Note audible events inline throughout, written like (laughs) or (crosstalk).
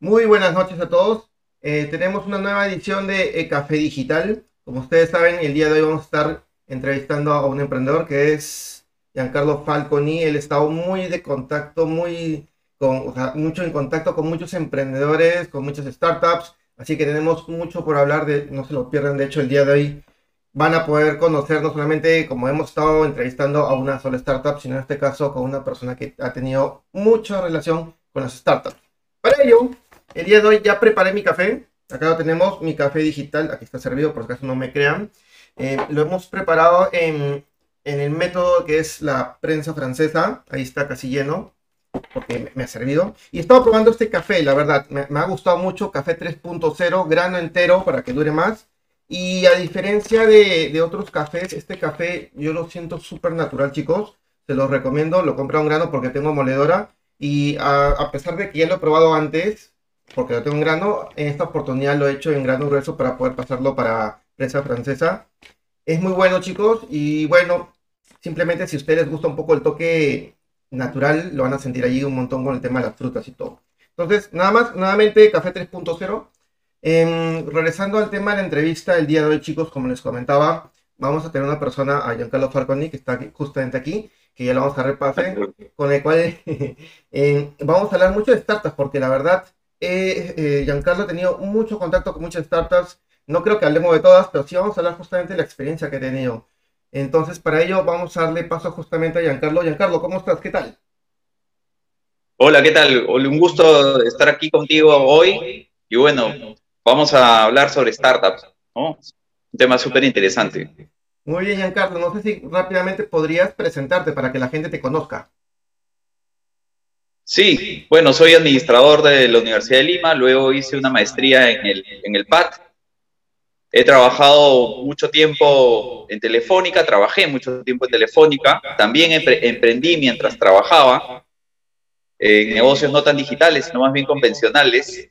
Muy buenas noches a todos. Eh, tenemos una nueva edición de e Café Digital. Como ustedes saben, el día de hoy vamos a estar entrevistando a un emprendedor que es Giancarlo Falconi. Él está muy de contacto, muy mucho en contacto con muchos emprendedores, con muchas startups. Así que tenemos mucho por hablar no se lo pierdan. De hecho, el día de hoy van a poder conocer no solamente como hemos estado entrevistando a una sola startup, sino en este caso con una persona que ha tenido mucha relación con las startups. Para ello, el día de hoy ya preparé mi café. Acá lo tenemos, mi café digital. Aquí está servido, por si acaso no me crean. Eh, lo hemos preparado en, el método que es la prensa francesa. Ahí está casi lleno, porque me, ha servido. Y he estado probando este café, la verdad. Me, ha gustado mucho. Café 3.0, grano entero para que dure más. Y a diferencia de, de otros cafés, este café yo lo siento súper natural, chicos. Se los recomiendo. Lo compré a un grano porque tengo moledora. Y a, a pesar de que ya lo he probado antes, porque lo tengo en grano. En esta oportunidad lo he hecho en grano grueso para poder pasarlo para prensa francesa. Es muy bueno, chicos. Y bueno, simplemente si a ustedes les gusta un poco el toque natural, lo van a sentir allí un montón con el tema de las frutas y todo. Entonces, nada más, nuevamente, café 3.0. Em, regresando al tema de la entrevista el día de hoy, chicos, como les comentaba, vamos a tener una persona, a Giancarlo Falconi, que está justamente aquí, que ya lo vamos a repasar, con el cual (laughs) eh, vamos a hablar mucho de startups, porque la verdad, eh, Giancarlo ha tenido mucho contacto con muchas startups. No creo que hablemos de todas, pero sí vamos a hablar justamente de la experiencia que he tenido. Entonces, para ello, vamos a darle paso justamente a Giancarlo. Giancarlo, ¿cómo estás? ¿Qué tal? Hola, ¿qué tal? Un gusto estar aquí contigo hoy. Y bueno, vamos a hablar sobre startups, ¿no? Un tema súper interesante. Muy bien, Giancarlo. No sé si rápidamente podrías presentarte para que la gente te conozca. Sí, bueno, soy administrador de la Universidad de Lima, luego hice una maestría en el, en el PAT. He trabajado mucho tiempo en Telefónica, trabajé mucho tiempo en Telefónica, también emprendí mientras trabajaba en negocios no tan digitales, sino más bien convencionales.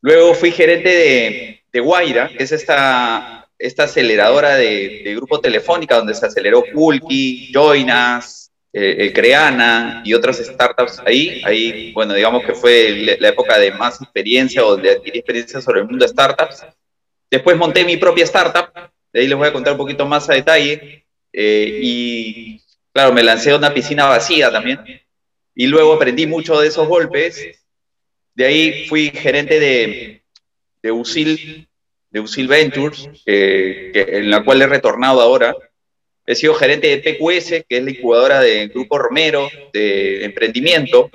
Luego fui gerente de, de Guaira, que es esta, esta aceleradora de, de Grupo Telefónica, donde se aceleró Pulki, Joinas, eh, Creana y otras startups ahí. Ahí, bueno, digamos que fue la época de más experiencia o de adquirir experiencia sobre el mundo de startups. Después monté mi propia startup, de ahí les voy a contar un poquito más a detalle. Eh, y claro, me lancé a una piscina vacía también. Y luego aprendí mucho de esos golpes. De ahí fui gerente de, de USIL, de USIL Ventures, que, en la cual he retornado ahora He sido gerente de PQS, que es la incubadora del Grupo Romero de emprendimiento.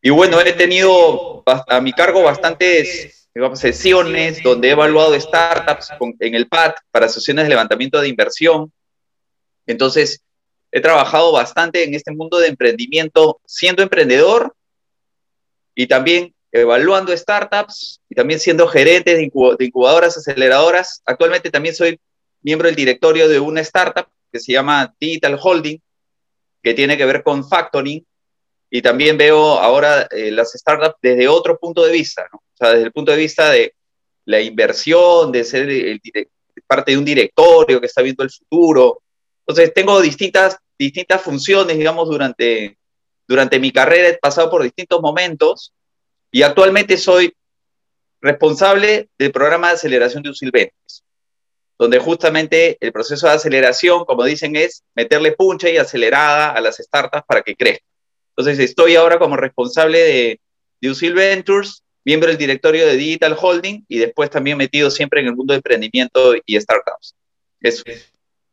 Y bueno, he tenido a mi cargo bastantes sesiones donde he evaluado startups en el PAT para sesiones de levantamiento de inversión. Entonces, he trabajado bastante en este mundo de emprendimiento siendo emprendedor y también evaluando startups y también siendo gerente de incubadoras aceleradoras. Actualmente también soy miembro del directorio de una startup que se llama Digital Holding, que tiene que ver con factoring, y también veo ahora eh, las startups desde otro punto de vista, ¿no? o sea, desde el punto de vista de la inversión, de ser parte de un directorio que está viendo el futuro. Entonces, tengo distintas, distintas funciones, digamos, durante, durante mi carrera, he pasado por distintos momentos, y actualmente soy responsable del programa de aceleración de Usilventes donde justamente el proceso de aceleración, como dicen, es meterle puncha y acelerada a las startups para que crezcan. Entonces, estoy ahora como responsable de, de Usil Ventures, miembro del directorio de Digital Holding y después también metido siempre en el mundo de emprendimiento y startups. Eso.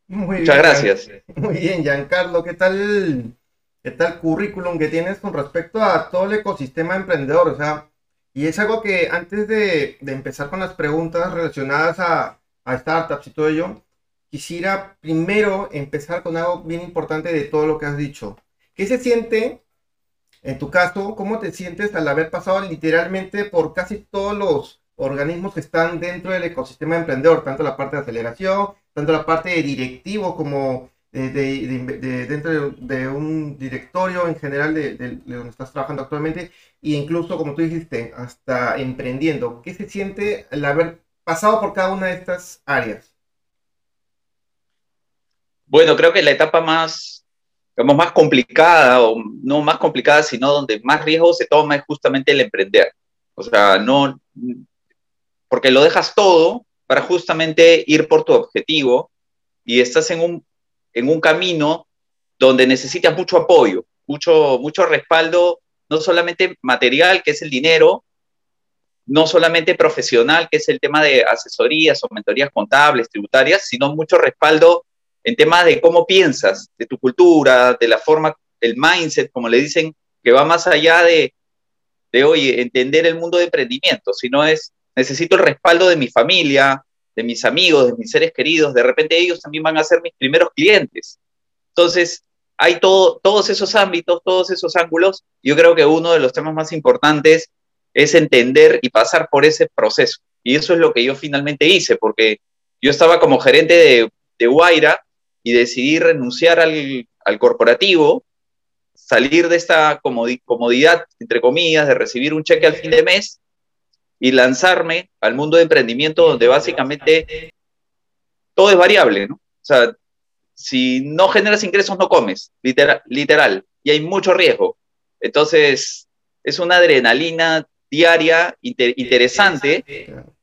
Muchas gracias. Muy bien, Giancarlo, ¿qué tal, ¿qué tal currículum que tienes con respecto a todo el ecosistema emprendedor? O sea, y es algo que antes de, de empezar con las preguntas relacionadas a, a startups y todo ello, quisiera primero empezar con algo bien importante de todo lo que has dicho. ¿Qué se siente, en tu caso, cómo te sientes al haber pasado literalmente por casi todos los organismos que están dentro del ecosistema emprendedor, tanto la parte de aceleración, tanto la parte de directivo como de, dentro de, un directorio en general de, donde estás trabajando actualmente, e incluso, como tú dijiste, hasta emprendiendo. ¿Qué se siente al haber pasado por cada una de estas áreas? Bueno, creo que la etapa más, digamos, más complicada, o no más complicada, sino donde más riesgo se toma es justamente el emprender. O sea, no, porque lo dejas todo para justamente ir por tu objetivo y estás en un, en un camino donde necesitas mucho apoyo, mucho, mucho respaldo, no solamente material, que es el dinero, no solamente profesional, que es el tema de asesorías o mentorías contables, tributarias, sino mucho respaldo en temas de cómo piensas, de tu cultura, de la forma, el mindset, como le dicen, que va más allá de, de oye, entender el mundo de emprendimiento, sino es, necesito el respaldo de mi familia, de mis amigos, de mis seres queridos, de repente ellos también van a ser mis primeros clientes. Entonces, hay todo, todos esos ámbitos, todos esos ángulos. Yo creo que uno de los temas más importantes es entender y pasar por ese proceso. Y eso es lo que yo finalmente hice, porque yo estaba como gerente de, de Guaira y decidí renunciar al, al corporativo, salir de esta comodidad, entre comillas, de recibir un cheque al fin de mes y lanzarme al mundo de emprendimiento donde básicamente todo es variable. O sea, si no generas ingresos no comes, literal, literal y hay mucho riesgo. Entonces, es una adrenalina diaria interesante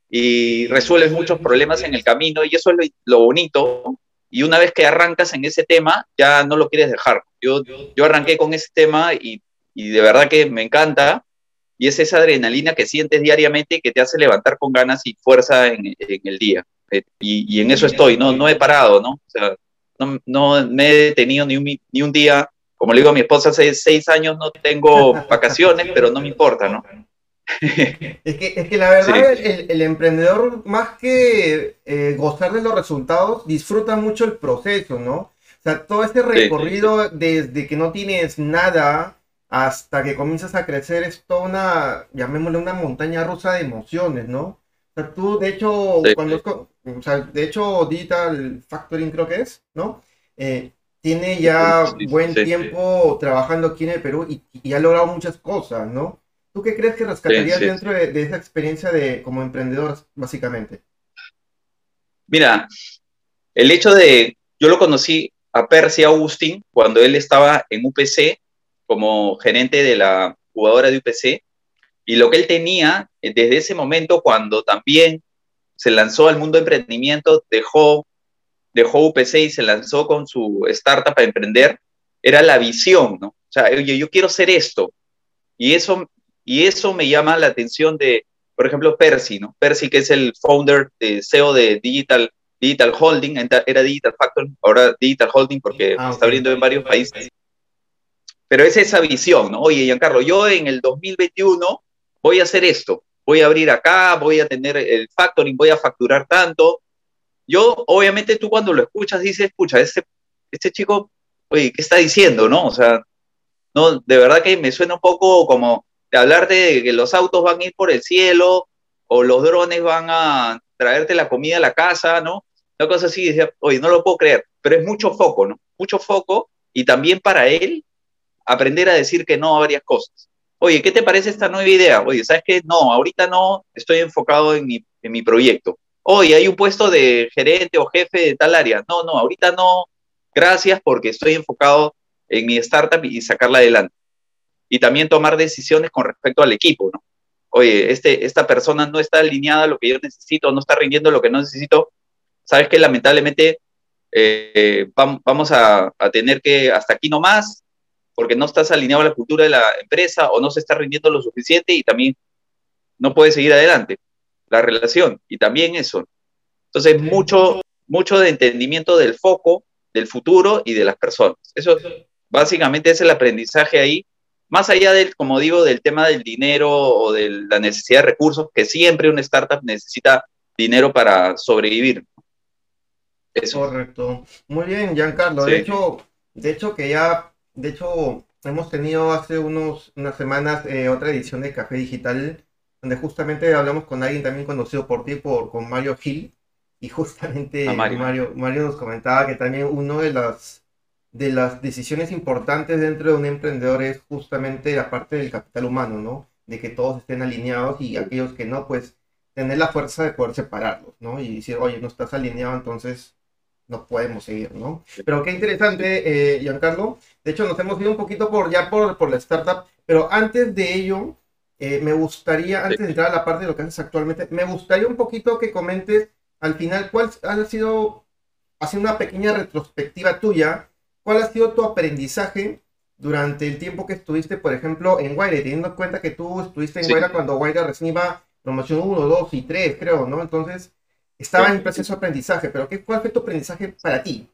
y resuelves muchos problemas en el camino y eso es lo, bonito. Y una vez que arrancas en ese tema, ya no lo quieres dejar. Yo, yo arranqué con ese tema y, y de verdad que me encanta. Y es esa adrenalina que sientes diariamente que te hace levantar con ganas y fuerza en, en el día. Eh, y, y, en eso estoy, no, no he parado, ¿no? O sea, no, no me he detenido ni un, ni un día. Como le digo a mi esposa, hace seis años no tengo (laughs) vacaciones, pero no me importa, ¿no? (laughs) es, que, es que la verdad, el, el, emprendedor, más que eh, gozar de los resultados, disfruta mucho el proceso, ¿no? O sea, todo este recorrido sí, desde que no tienes nada hasta que comienzas a crecer es toda una, llamémosle una montaña rusa de emociones, ¿no? O sea, tú, de hecho, cuando, o sea, de hecho, Digital Factoring creo que es, ¿no? Eh, tiene ya buen tiempo trabajando aquí en el Perú y, y ha logrado muchas cosas, ¿no? ¿Tú qué crees que rescatarías sí, sí, dentro de, de, esa experiencia de como emprendedor, básicamente? Mira, el hecho de, yo lo conocí a Percy Agustín cuando él estaba en UPC como gerente de la jugadora de UPC y lo que él tenía eh, desde ese momento cuando también se lanzó al mundo de emprendimiento, dejó, dejó UPC y se lanzó con su startup a emprender, era la visión, ¿no? O sea, oye, yo quiero hacer esto. Y eso y eso me llama la atención de, por ejemplo, Percy, ¿no? Percy, que es el founder de CEO de Digital, Digital Holding, era Digital Factor, ahora Digital Holding porque ah, está abriendo en varios países. Pero es esa visión, ¿no? Oye, Giancarlo, yo en el 2021 voy a hacer esto, voy a abrir acá, voy a tener el factoring, voy a facturar tanto. Yo, obviamente, tú cuando lo escuchas dices, escucha, este, este chico, oye, ¿qué está diciendo, no? O sea, no, de verdad que me suena un poco como, de hablarte de que los autos van a ir por el cielo o los drones van a traerte la comida a la casa, ¿no? Una cosa así, decía, oye, no lo puedo creer, pero es mucho foco, ¿no? Mucho foco y también para él aprender a decir que no a varias cosas. Oye, ¿qué te parece esta nueva idea? Oye, ¿sabes qué? No, ahorita no, estoy enfocado en mi, en mi proyecto. Oye, hay un puesto de gerente o jefe de tal área. No, no, ahorita no, gracias porque estoy enfocado en mi startup y sacarla adelante y también tomar decisiones con respecto al equipo, ¿no? Oye, este, esta persona no está alineada a lo que yo necesito, no está rindiendo lo que no necesito, sabes que lamentablemente eh, vamos a, a, tener que hasta aquí nomás, porque no estás alineado a la cultura de la empresa o no se está rindiendo lo suficiente y también no puedes seguir adelante la relación y también eso. Entonces, mucho, mucho de entendimiento del foco, del futuro y de las personas. Eso básicamente es el aprendizaje ahí más allá del, como digo, del tema del dinero o de la necesidad de recursos, que siempre una startup necesita dinero para sobrevivir. Eso. Correcto. Muy bien, Giancarlo. Sí. De hecho, de hecho que ya, de hecho, hemos tenido hace unos, unas semanas eh, otra edición de Café Digital, donde justamente hablamos con alguien también conocido por ti, por, con Mario Gil, y justamente Mario. Mario, Mario nos comentaba que también uno de las de las decisiones importantes dentro de un emprendedor es justamente la parte del capital humano, ¿no? De que todos estén alineados y aquellos que no, pues tener la fuerza de poder separarlos, ¿no? Y decir, oye, no estás alineado, entonces no podemos seguir, ¿no? Pero qué interesante, eh, Giancarlo. De hecho, nos hemos ido un poquito por ya por, por la startup, pero antes de ello, eh, me gustaría, antes de entrar a la parte de lo que haces actualmente, me gustaría un poquito que comentes al final cuál ha sido, haciendo una pequeña retrospectiva tuya, cuál ha sido tu aprendizaje durante el tiempo que estuviste, por ejemplo, en Guaira, teniendo en cuenta que tú estuviste en Guaira cuando Guaira recién iba promoción 1, 2 y 3, creo, ¿no? Entonces, estaba en proceso de aprendizaje, pero ¿qué, ¿cuál fue tu aprendizaje para ti?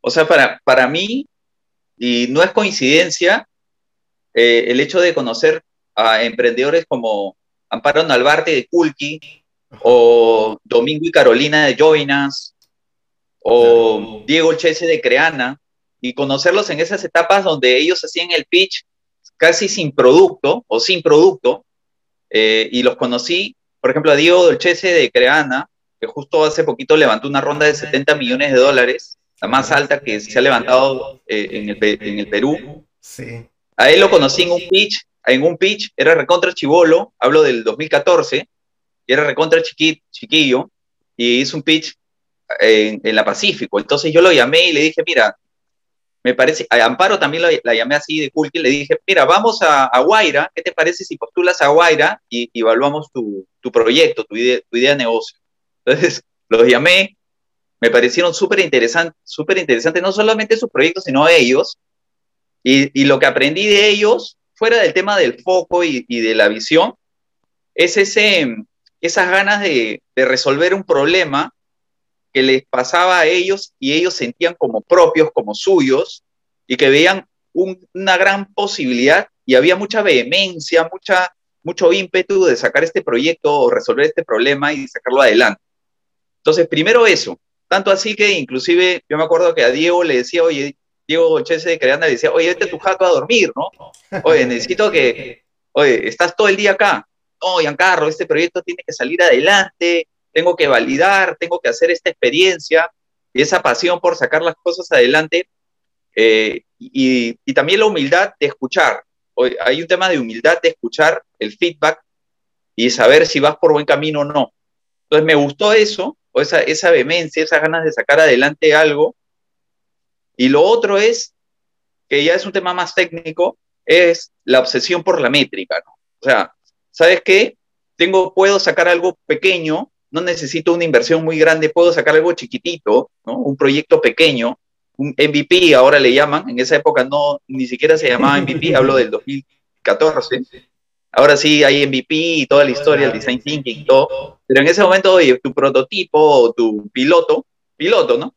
O sea, para, para mí, y no es coincidencia, eh, el hecho de conocer a emprendedores como Amparo Nalbarte de Kulki, o Domingo y Carolina de Joinas, o Diego Chese de Creana, y conocerlos en esas etapas donde ellos hacían el pitch casi sin producto o sin producto, eh, y los conocí, por ejemplo, a Diego Dolcese de Creana, que justo hace poquito levantó una ronda de 70 millones de dólares, la más alta que se ha levantado eh, en, el, en, el, Perú. Sí. A él lo conocí en un pitch, en un pitch, era recontra chivolo, hablo del 2014, y era recontra chiquillo, y hizo un pitch en, en, la Pacífico. Entonces yo lo llamé y le dije, mira, me parece, a Amparo también la, llamé así de cool, le dije, mira, vamos a, a, Guaira, ¿qué te parece si postulas a Guaira y, evaluamos tu, tu, proyecto, tu idea, tu idea de negocio? Entonces, (laughs) los llamé, me parecieron súper interesantes, súper interesantes, no solamente sus proyectos, sino ellos, y, y, lo que aprendí de ellos, fuera del tema del foco y, y de la visión, es ese, esas ganas de, de resolver un problema que les pasaba a ellos y ellos sentían como propios, como suyos, y que veían un, una gran posibilidad y había mucha vehemencia, mucha, mucho ímpetu de sacar este proyecto o resolver este problema y sacarlo adelante. Entonces, primero eso, tanto así que inclusive yo me acuerdo que a Diego le decía, oye, Diego Chese de Creanda le decía, oye, vete a tu jato a dormir, ¿no? Oye, necesito que, oye, estás todo el día acá. No, Giancarlo, este proyecto tiene que salir adelante, tengo que validar, tengo que hacer esta experiencia y esa pasión por sacar las cosas adelante eh, y, y, también la humildad de escuchar. Hay un tema de humildad de escuchar el feedback y saber si vas por buen camino o no. Entonces me gustó eso, o esa, esa vehemencia, esas ganas de sacar adelante algo. Y lo otro es, que ya es un tema más técnico, es la obsesión por la métrica. ¿no? O sea, ¿sabes qué? Tengo, puedo sacar algo pequeño no necesito una inversión muy grande, puedo sacar algo chiquitito, ¿no? un proyecto pequeño, un MVP ahora le llaman, en esa época no, ni siquiera se llamaba MVP, (laughs) hablo del 2014, ahora sí hay MVP y toda la historia, el design thinking y todo, pero en ese momento, oye, tu prototipo o tu piloto, piloto, ¿no?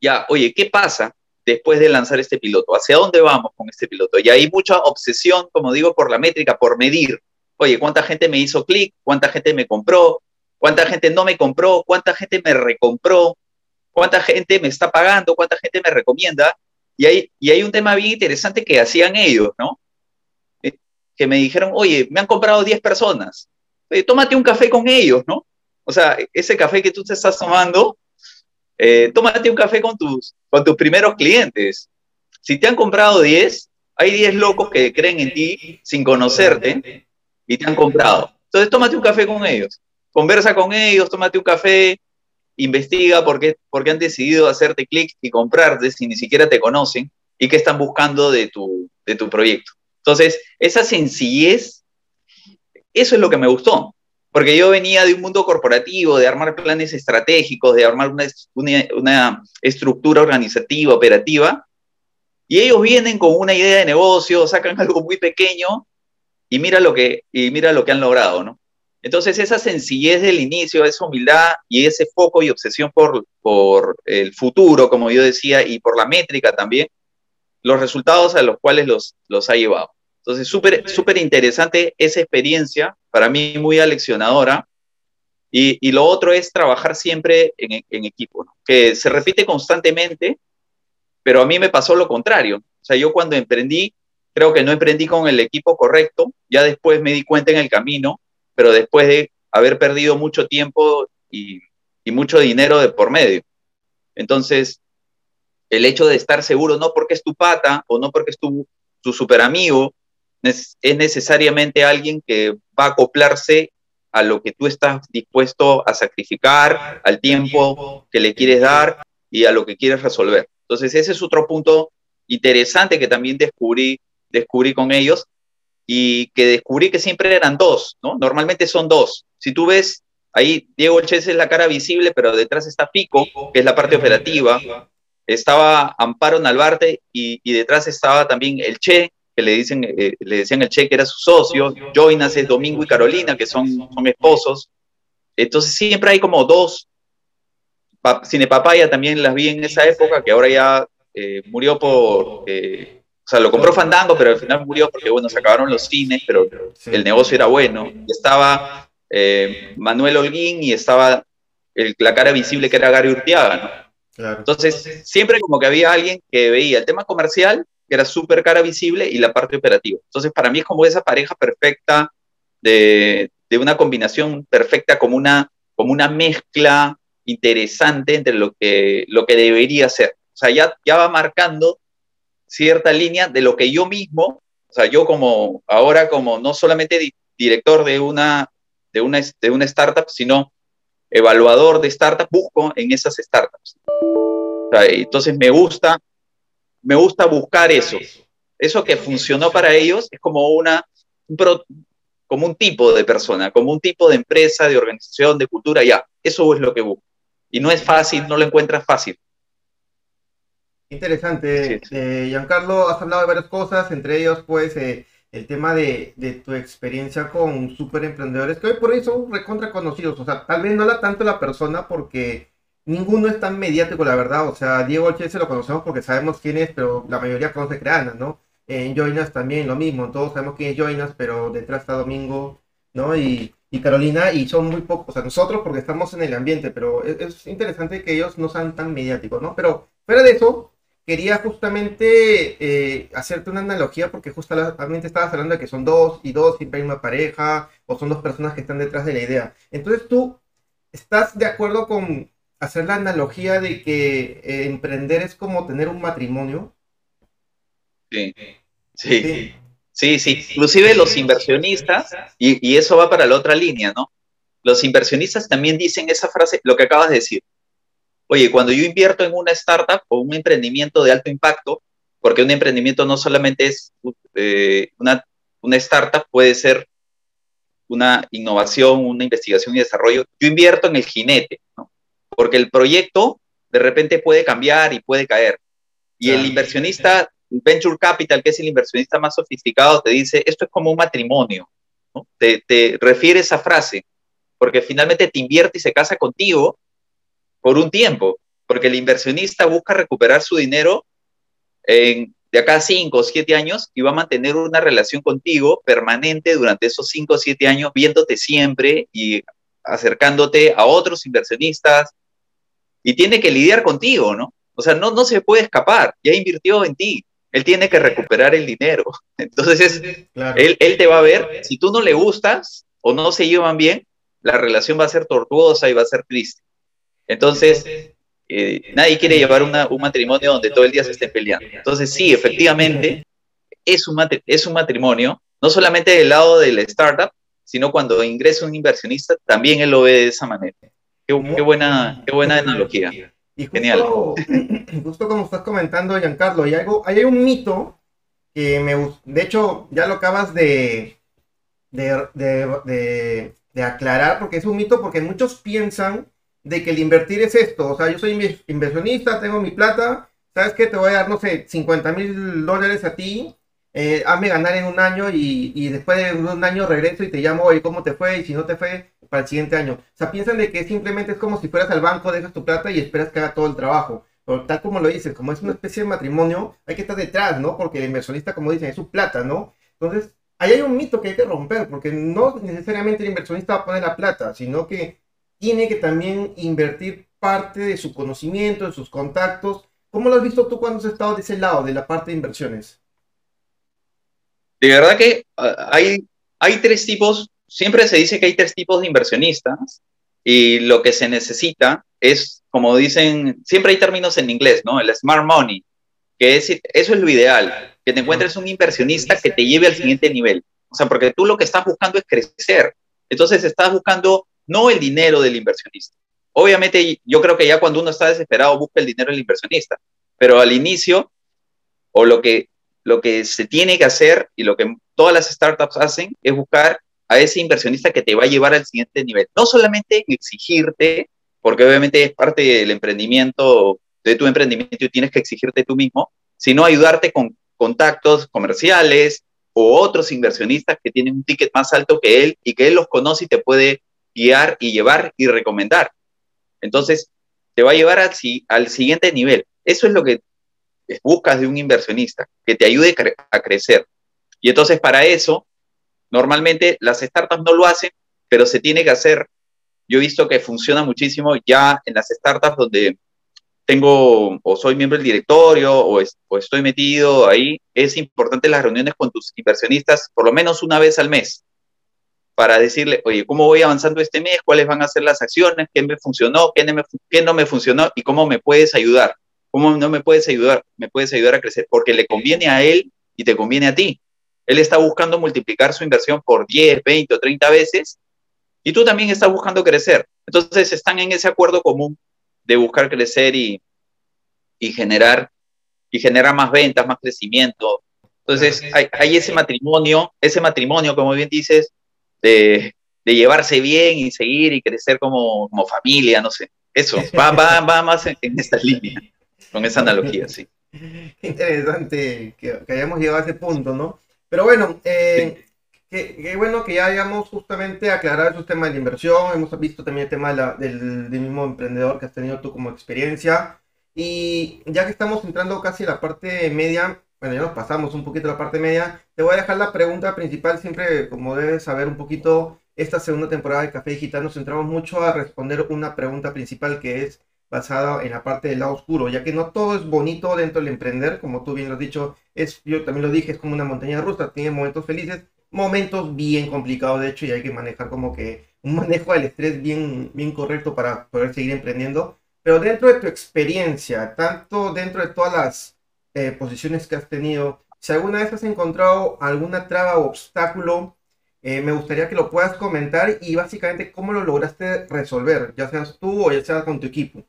Ya, oye, ¿qué pasa después de lanzar este piloto? ¿Hacia dónde vamos con este piloto? Y hay mucha obsesión, como digo, por la métrica, por medir. Oye, ¿cuánta gente me hizo clic? ¿Cuánta gente me compró? Cuánta gente no me compró, cuánta gente me recompró, cuánta gente me está pagando, cuánta gente me recomienda. Y hay, un tema bien interesante que hacían ellos, ¿no? Eh, que me dijeron, oye, me han comprado 10 personas, eh, tómate un café con ellos, ¿no? O sea, ese café que tú te estás tomando, eh, tómate un café con tus primeros clientes. Si te han comprado 10, hay 10 locos que creen en ti sin conocerte y te han comprado. Entonces, tómate un café con ellos conversa con ellos, tómate un café, investiga por qué, por qué han decidido hacerte clic y comprarte si ni siquiera te conocen y qué están buscando de tu, de tu proyecto. Entonces, esa sencillez, eso es lo que me gustó, porque yo venía de un mundo corporativo, de armar planes estratégicos, de armar una, una, una estructura organizativa, operativa, y ellos vienen con una idea de negocio, sacan (laughs) algo muy pequeño y mira lo que, y mira lo que han logrado, ¿no? Entonces, esa sencillez del inicio, esa humildad y ese foco y obsesión por, por el futuro, como yo decía, y por la métrica también, los resultados a los cuales los, los ha llevado. Entonces, súper súper interesante esa experiencia, para mí muy aleccionadora. Y, y lo otro es trabajar siempre en, en equipo, ¿no? que se repite constantemente, pero a mí me pasó lo contrario. O sea, yo cuando emprendí, creo que no emprendí con el equipo correcto, ya después me di cuenta en el camino pero después de haber perdido mucho tiempo y, mucho dinero de por medio. Entonces, el hecho de estar seguro, no porque es tu pata o no porque es tu, tu super amigo, es, es necesariamente alguien que va a acoplarse a lo que tú estás dispuesto a sacrificar, al tiempo que le quieres dar y a lo que quieres resolver. Entonces, ese es otro punto interesante que también descubrí, descubrí con ellos y que descubrí que siempre eran dos, ¿no? Normalmente son dos. Si tú ves, ahí Diego Olches es la cara visible, pero detrás está Pico, que es la parte operativa. Estaba Amparo Nalbarte y, detrás estaba también el Che, que le, dicen, eh, le decían el Che que era su socio. Joinas es Domingo y Carolina, que son, son esposos. Entonces siempre hay como dos. Cine Papaya también las vi en esa época, que ahora ya eh, murió por... Eh, o sea, lo compró Fandango, pero al final murió porque, bueno, se acabaron los cines, pero el negocio era bueno. estaba eh, Manuel Holguín y estaba el, la cara visible que era Gary Urtiaga, ¿no? Entonces, siempre como que había alguien que veía el tema comercial, que era súper cara visible, y la parte operativa. Entonces, para mí es como esa pareja perfecta de, de una combinación perfecta, como una, como una mezcla interesante entre lo que, lo que debería ser. O sea, ya, ya va marcando cierta línea de lo que yo mismo, o sea, yo como ahora como no solamente director de una, de una, de una startup, sino evaluador de startups, busco en esas startups. entonces me gusta, me gusta buscar eso. Eso que funcionó para ellos es como una, como un tipo de persona, como un tipo de empresa, de organización, de cultura, ya. Eso es lo que busco. Y no es fácil, no lo encuentras fácil. Interesante. Eh, Giancarlo, has hablado de varias cosas, entre ellos, pues, eh, el tema de, tu experiencia con super emprendedores, que hoy por hoy son recontra conocidos. O sea, tal vez no la tanto la persona porque ninguno es tan mediático, la verdad. O sea, Diego Olche se lo conocemos porque sabemos quién es, pero la mayoría conoce Creana, ¿no? En Joinas también lo mismo, todos sabemos quién es Joinas, pero detrás está Domingo, ¿no? Y, Carolina, y son muy pocos, o sea, nosotros porque estamos en el ambiente, pero es, es interesante que ellos no sean tan mediáticos, ¿no? Pero fuera de eso, quería justamente eh, hacerte una analogía porque justamente estabas hablando de que son dos y dos, siempre hay una pareja o son dos personas que están detrás de la idea. Entonces tú, ¿estás de acuerdo con hacer la analogía de que eh, emprender es como tener un matrimonio? Sí, sí, sí, sí. Inclusive los inversionistas, y, y eso va para la otra línea, ¿no? Los inversionistas también dicen esa frase, lo que acabas de decir, Oye, cuando yo invierto en una startup o un emprendimiento de alto impacto, porque un emprendimiento no solamente es eh, una, una startup, puede ser una innovación, una investigación y desarrollo, yo invierto en el jinete, ¿no? porque el proyecto de repente puede cambiar y puede caer. Y el inversionista, Venture Capital, que es el inversionista más sofisticado, te dice, esto es como un matrimonio, ¿no? te, te refiere esa frase, porque finalmente te invierte y se casa contigo por un tiempo, porque el inversionista busca recuperar su dinero en, de acá a 5 o 7 años y va a mantener una relación contigo permanente durante esos 5 o 7 años, viéndote siempre y acercándote a otros inversionistas y tiene que lidiar contigo, ¿no? O sea, no, no se puede escapar, ya invirtió en ti, él tiene que recuperar el dinero. (laughs) Entonces, él, él te va a ver, si tú no le gustas o no se llevan bien, la relación va a ser tortuosa y va a ser triste. Entonces, eh, nadie quiere llevar un matrimonio donde todo el día se estén peleando. Entonces, sí, efectivamente, es un, es un matrimonio, no solamente del lado de la startup, sino cuando ingresa un inversionista, también él lo ve de esa manera. Qué, buena, qué buena analogía. Y Genial. (clears throat) Justo como estás comentando, Giancarlo, hay, algo, hay un mito que me de hecho, ya lo acabas de, de, de aclarar, porque es un mito, porque muchos piensan de que el invertir es esto. O sea, yo soy inversionista, tengo mi plata, ¿sabes qué? Te voy a dar, no sé, 50 mil dólares a ti, eh, hazme ganar en un año y, después de un año regreso y te llamo, oye, ¿cómo te fue? Y si no te fue, para el siguiente año. O sea, piensan de que simplemente es como si fueras al banco, dejas tu plata y esperas que haga todo el trabajo. Pero tal como lo dices, como es una especie de matrimonio, hay que estar detrás, ¿no? Porque el inversionista, como dicen, es su plata, ¿no? Entonces, ahí hay un mito que hay que romper, porque no necesariamente el inversionista va a poner la plata, sino que tiene que también invertir parte de su conocimiento, de sus contactos. ¿Cómo lo has visto tú cuando has estado de ese lado, de la parte de inversiones? De verdad que ah, hay, hay tres tipos, siempre se dice que hay tres tipos de inversionistas y lo que se necesita es, como dicen, siempre hay términos en inglés, ¿no? El smart money, que es, eso es lo ideal, que te encuentres un inversionista que te lleve al siguiente nivel. O sea, porque tú lo que estás buscando es crecer. Entonces estás buscando no el dinero del inversionista. Obviamente yo creo que ya cuando uno está desesperado busca el dinero del inversionista, pero al inicio, o lo que, lo que se tiene que hacer y lo que todas las startups hacen es buscar a ese inversionista que te va a llevar al siguiente nivel. No solamente exigirte, porque obviamente es parte del emprendimiento, de tu emprendimiento y tienes que exigirte tú mismo, sino ayudarte con contactos comerciales o otros inversionistas que tienen un ticket más alto que él y que él los conoce y te puede guiar y llevar y recomendar. Entonces, te va a llevar al, al siguiente nivel. Eso es lo que buscas de un inversionista, que te ayude a crecer. Y entonces para eso, normalmente las startups no lo hacen, pero se tiene que hacer. Yo he visto que funciona muchísimo ya en las startups donde tengo o soy miembro del directorio o, estoy metido ahí, es importante las reuniones con tus inversionistas por lo menos una vez al mes para decirle, oye, ¿cómo voy avanzando este mes? ¿Cuáles van a ser las acciones? ¿Qué me funcionó? ¿Qué no me, qué no me funcionó? ¿Y cómo me puedes ayudar? ¿Cómo no me puedes ayudar? Me puedes ayudar a crecer porque le conviene a él y te conviene a ti. Él está buscando multiplicar su inversión por 10, 20 o 30 veces y tú también estás buscando crecer. Entonces están en ese acuerdo común de buscar crecer y, y generar y generar más ventas, más crecimiento. Entonces hay, hay, ese matrimonio, ese matrimonio, como bien dices, de, de llevarse bien y seguir y crecer como, como familia, no sé. Eso, va, va, va más en, en esta línea con esa analogía, sí. (laughs) Interesante que, hayamos llegado a ese punto, ¿no? Pero bueno, eh, qué, bueno que ya hayamos justamente aclarado el tema de la inversión, hemos visto también el tema del, mismo emprendedor que has tenido tú como experiencia, y ya que estamos entrando casi a la parte media, ya nos pasamos un poquito la parte media, te voy a dejar la pregunta principal, siempre como debes saber un poquito, esta segunda temporada de Café Digital nos centramos mucho a responder una pregunta principal que es basada en la parte del lado oscuro, ya que no todo es bonito dentro del emprender, como tú bien lo has dicho, es, yo también lo dije, es como una montaña rusa, tiene momentos felices, momentos bien complicados de hecho y hay que manejar como que un manejo del estrés bien, bien correcto para poder seguir emprendiendo, pero dentro de tu experiencia, tanto dentro de todas las eh, posiciones que has tenido, si alguna vez has encontrado alguna traba o obstáculo, eh, me gustaría que lo puedas comentar y básicamente cómo lo lograste resolver, ya seas tú o ya sea con tu equipo.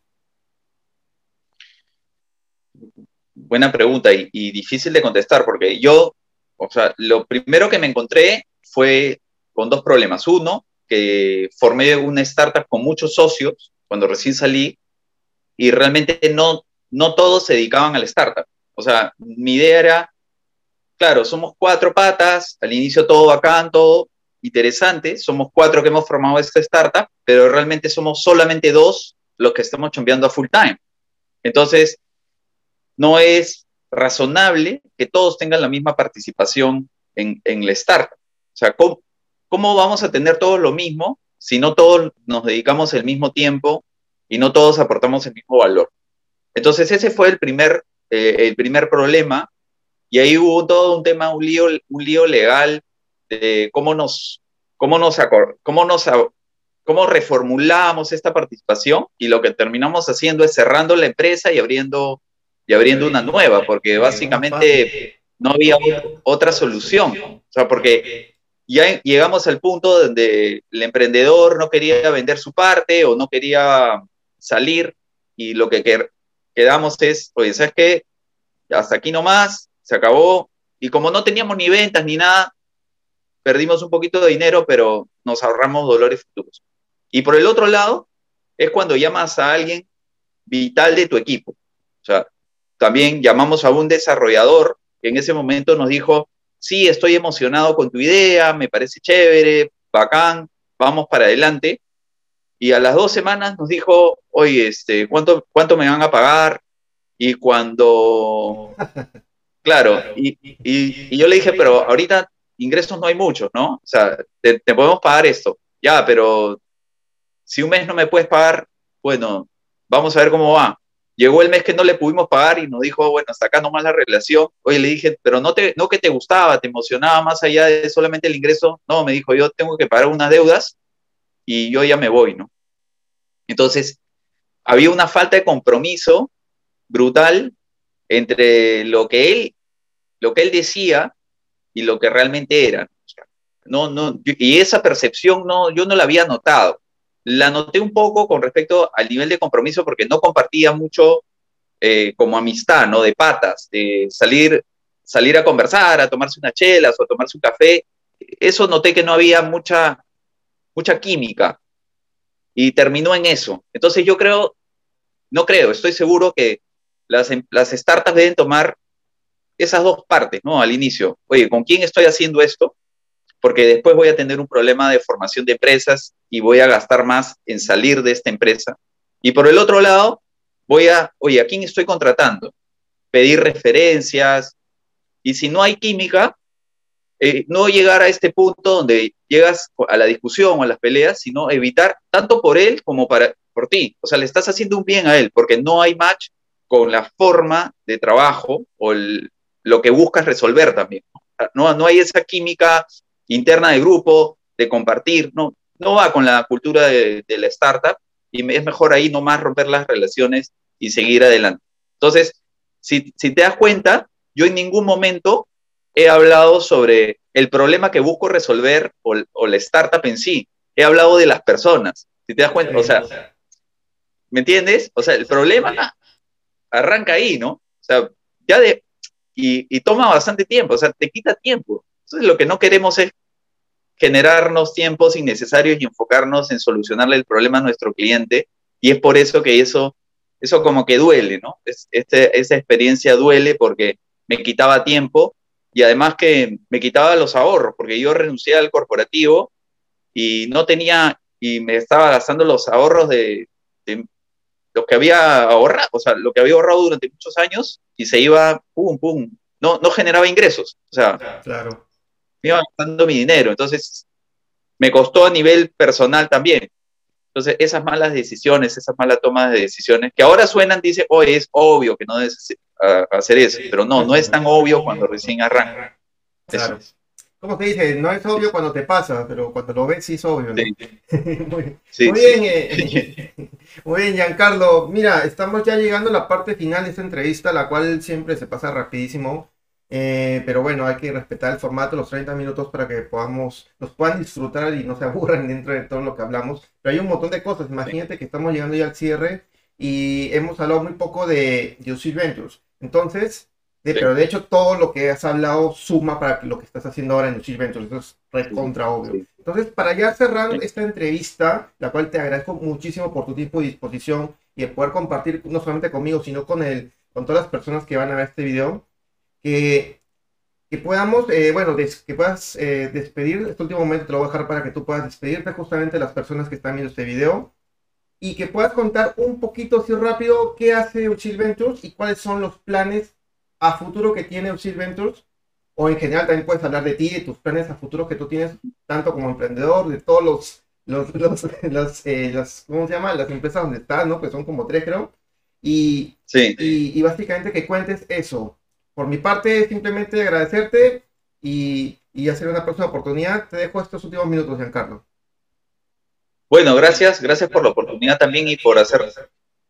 buena pregunta y, difícil de contestar, porque yo, o sea, lo primero que me encontré fue con dos problemas. Uno, que formé una startup con muchos socios cuando recién salí y realmente no, no todos se dedicaban a la startup. O sea, mi idea era, claro, somos cuatro patas, al inicio todo bacán, todo interesante, somos cuatro que hemos formado esta startup, pero realmente somos solamente dos los que estamos chambeando a full time. Entonces, no es razonable que todos tengan la misma participación en, en la startup. O sea, ¿cómo, vamos a tener todos lo mismo si no todos nos dedicamos el mismo tiempo y no todos aportamos el mismo valor? Entonces ese fue el primer, eh, el primer problema. Y ahí hubo todo un tema, un lío, un lío legal de cómo nos, cómo nos, cómo nos cómo reformulamos esta participación. Y lo que terminamos haciendo es cerrando la empresa y abriendo y abriendo una nueva, porque básicamente no había otra solución. O sea, porque ya llegamos al punto donde el emprendedor no quería vender su parte o no quería salir. Y lo que quedamos es, oye, ¿sabes qué? Hasta aquí nomás, se acabó. Y como no teníamos ni ventas ni nada, perdimos un poquito de dinero, pero nos ahorramos dolores futuros. Y por el otro lado, es cuando llamas a alguien vital de tu equipo. O sea, también llamamos a un desarrollador que en ese momento nos dijo, sí, estoy emocionado con tu idea, me parece chévere, bacán, vamos para adelante. Y a las dos semanas nos dijo, oye, este, ¿cuánto, cuánto me van a pagar? Y cuando, (laughs) claro, y, y, yo le dije, pero ahorita ingresos no hay muchos, ¿no? O sea, te, te podemos pagar esto, ya, pero si un mes no me puedes pagar, bueno, vamos a ver cómo va. Llegó el mes que no le pudimos pagar y nos dijo, bueno, hasta acá nomás la relación. Oye, le dije, pero no, te, no que te gustaba, te emocionaba más allá de solamente el ingreso. No, me dijo, yo tengo que pagar unas deudas y yo ya me voy, ¿no? Entonces, había una falta de compromiso brutal entre lo que él, lo que él decía y lo que realmente era. No, no, y esa percepción no, yo no la había notado. La noté un poco con respecto al nivel de compromiso porque no compartía mucho eh, como amistad, ¿no? De patas, de salir salir a conversar, a tomarse unas chelas o a tomarse un café, eso noté que no había mucha, mucha química y terminó en eso. Entonces yo creo, no creo, estoy seguro que las, em, las startups deben tomar esas dos partes, ¿no? Al inicio, oye, ¿con quién estoy haciendo esto? Porque después voy a tener un problema de formación de empresas y voy a gastar más en salir de esta empresa. Y por el otro lado, voy a, oye, ¿a quién estoy contratando? Pedir referencias. Y si no hay química, eh, no llegar a este punto donde llegas a la discusión o a las peleas, sino evitar tanto por él como para, por ti. O sea, le estás haciendo un bien a él porque no hay match con la forma de trabajo o lo que buscas resolver también. No, no hay esa química interna de grupo, de compartir, no, no va con la cultura de, de la startup y es mejor ahí nomás romper las relaciones y seguir adelante. Entonces, si, si te das cuenta, yo en ningún momento he hablado sobre el problema que busco resolver o, o, la startup en sí. He hablado de las personas. Si te das cuenta, o sea, ¿me entiendes? O sea, el problema arranca ahí, ¿no? O sea, ya de, y, y toma bastante tiempo, o sea, te quita tiempo. Entonces, lo que no queremos es generarnos tiempos innecesarios y enfocarnos en solucionarle el problema a nuestro cliente. Y es por eso que eso, eso como que duele, ¿no? Es, este, esa experiencia duele porque me quitaba tiempo y además que me quitaba los ahorros, porque yo renuncié al corporativo y no tenía, y me estaba gastando los ahorros de, de lo que había ahorrado, o sea, lo que había ahorrado durante muchos años y se iba, pum, pum, no, no generaba ingresos. O sea, claro me iba gastando mi dinero. Entonces, me costó a nivel personal también. Entonces, esas malas decisiones, esas malas tomas de decisiones, que ahora suenan, dice, oye, es obvio que no debes hacer eso, pero no, no es tan obvio cuando recién arranca. Claro. ¿Cómo se dice? No es obvio cuando te pasa, pero cuando lo ves sí es obvio. ¿no? Sí. (laughs) muy, sí, muy, bien, eh, (laughs) muy bien, Giancarlo. Mira, estamos ya llegando a la parte final de esta entrevista, la cual siempre se pasa rapidísimo. Eh, pero bueno, hay que respetar el formato, los 30 minutos para que podamos, nos puedan disfrutar y no se (laughs) aburran dentro de todo lo que hablamos. Pero hay un montón de cosas. Imagínate que estamos llegando ya al cierre y hemos hablado muy poco de Usil Ventures. Entonces, de, pero de hecho todo lo que has hablado suma para lo que estás haciendo ahora en Usil Ventures. Eso es recontra obvio. Entonces, para ya cerrar esta entrevista, la cual te agradezco muchísimo por tu tiempo y disposición y de poder compartir no solamente conmigo, sino con, el, con todas las personas que van a ver este video que, que podamos, eh, bueno, que puedas eh, despedir, este último momento te lo voy a dejar para que tú puedas despedirte justamente de las personas que están viendo este video y que puedas contar un poquito así rápido qué hace Uchil Ventures y cuáles son los planes a futuro que tiene Uchil Ventures o en general también puedes hablar de ti, de tus planes a futuro que tú tienes tanto como emprendedor, de todos los, los, (laughs) los, eh, las, ¿cómo se llama? Las empresas donde estás, ¿no? Que son como tres creo. Y, sí. y, y básicamente que cuentes eso, por mi parte, simplemente agradecerte y, y hacer una próxima oportunidad. Te dejo estos últimos minutos, Giancarlo. Bueno, gracias, gracias por la oportunidad también y por hacer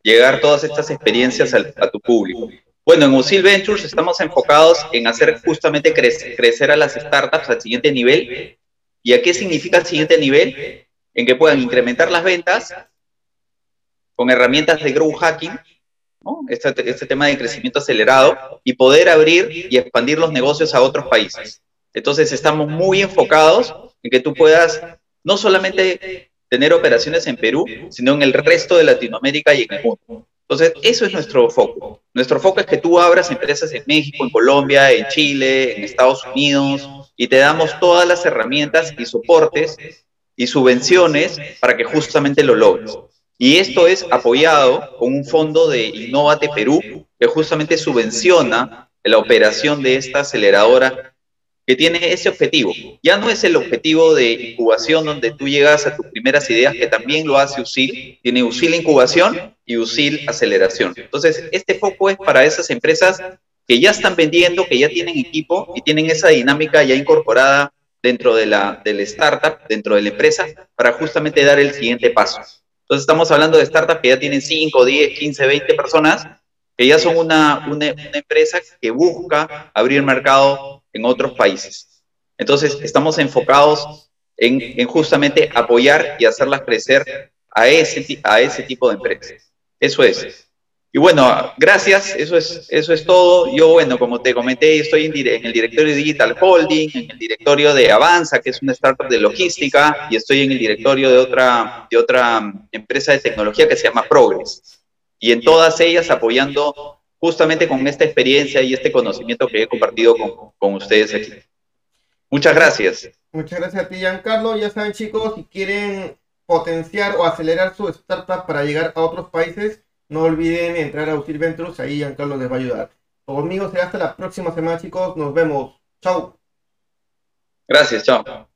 llegar todas estas experiencias a, a tu público. Bueno, en Usil Ventures estamos enfocados en hacer justamente crecer, crecer a las startups al siguiente nivel. ¿Y a qué significa el siguiente nivel? En que puedan incrementar las ventas con herramientas de growth hacking este, este, tema de crecimiento acelerado y poder abrir y expandir los negocios a otros países. Entonces estamos muy enfocados en que tú puedas no solamente tener operaciones en Perú, sino en el resto de Latinoamérica y en el mundo. Entonces, eso es nuestro foco. Nuestro foco es que tú abras empresas en México, en Colombia, en Chile, en Estados Unidos, y te damos todas las herramientas y soportes y subvenciones para que justamente lo logres. Y esto es apoyado con un fondo de Innovate Perú que justamente subvenciona la operación de esta aceleradora que tiene ese objetivo. Ya no es el objetivo de incubación donde tú llegas a tus primeras ideas, que también lo hace USIL. Tiene USIL Incubación y USIL Aceleración. Entonces, este foco es para esas empresas que ya están vendiendo, que ya tienen equipo y tienen esa dinámica ya incorporada dentro de la, del startup, dentro de la empresa, para justamente dar el siguiente paso. Entonces estamos hablando de startups que ya tienen 5, 10, 15, 20 personas, que ya son una, una, empresa que busca abrir mercado en otros países. Entonces estamos enfocados en, en justamente apoyar y hacerlas crecer a ese, a ese tipo de empresas. Eso es. y bueno, gracias, eso es, eso es todo. Yo, bueno, como te comenté, estoy en, en, el directorio de Digital Holding, en el directorio de Avanza, que es una startup de logística, y estoy en el directorio de otra, de otra empresa de tecnología que se llama Progress. Y en todas ellas apoyando justamente con esta experiencia y este conocimiento que he compartido con, con ustedes aquí. Muchas gracias. Muchas gracias a ti, Giancarlo. Ya saben, chicos, si quieren potenciar o acelerar su startup para llegar a otros países, no olviden entrar a Usil Ventures, ahí Giancarlo les va a ayudar. Conmigo será hasta la próxima semana, chicos. Nos vemos. Chao. Gracias, chao.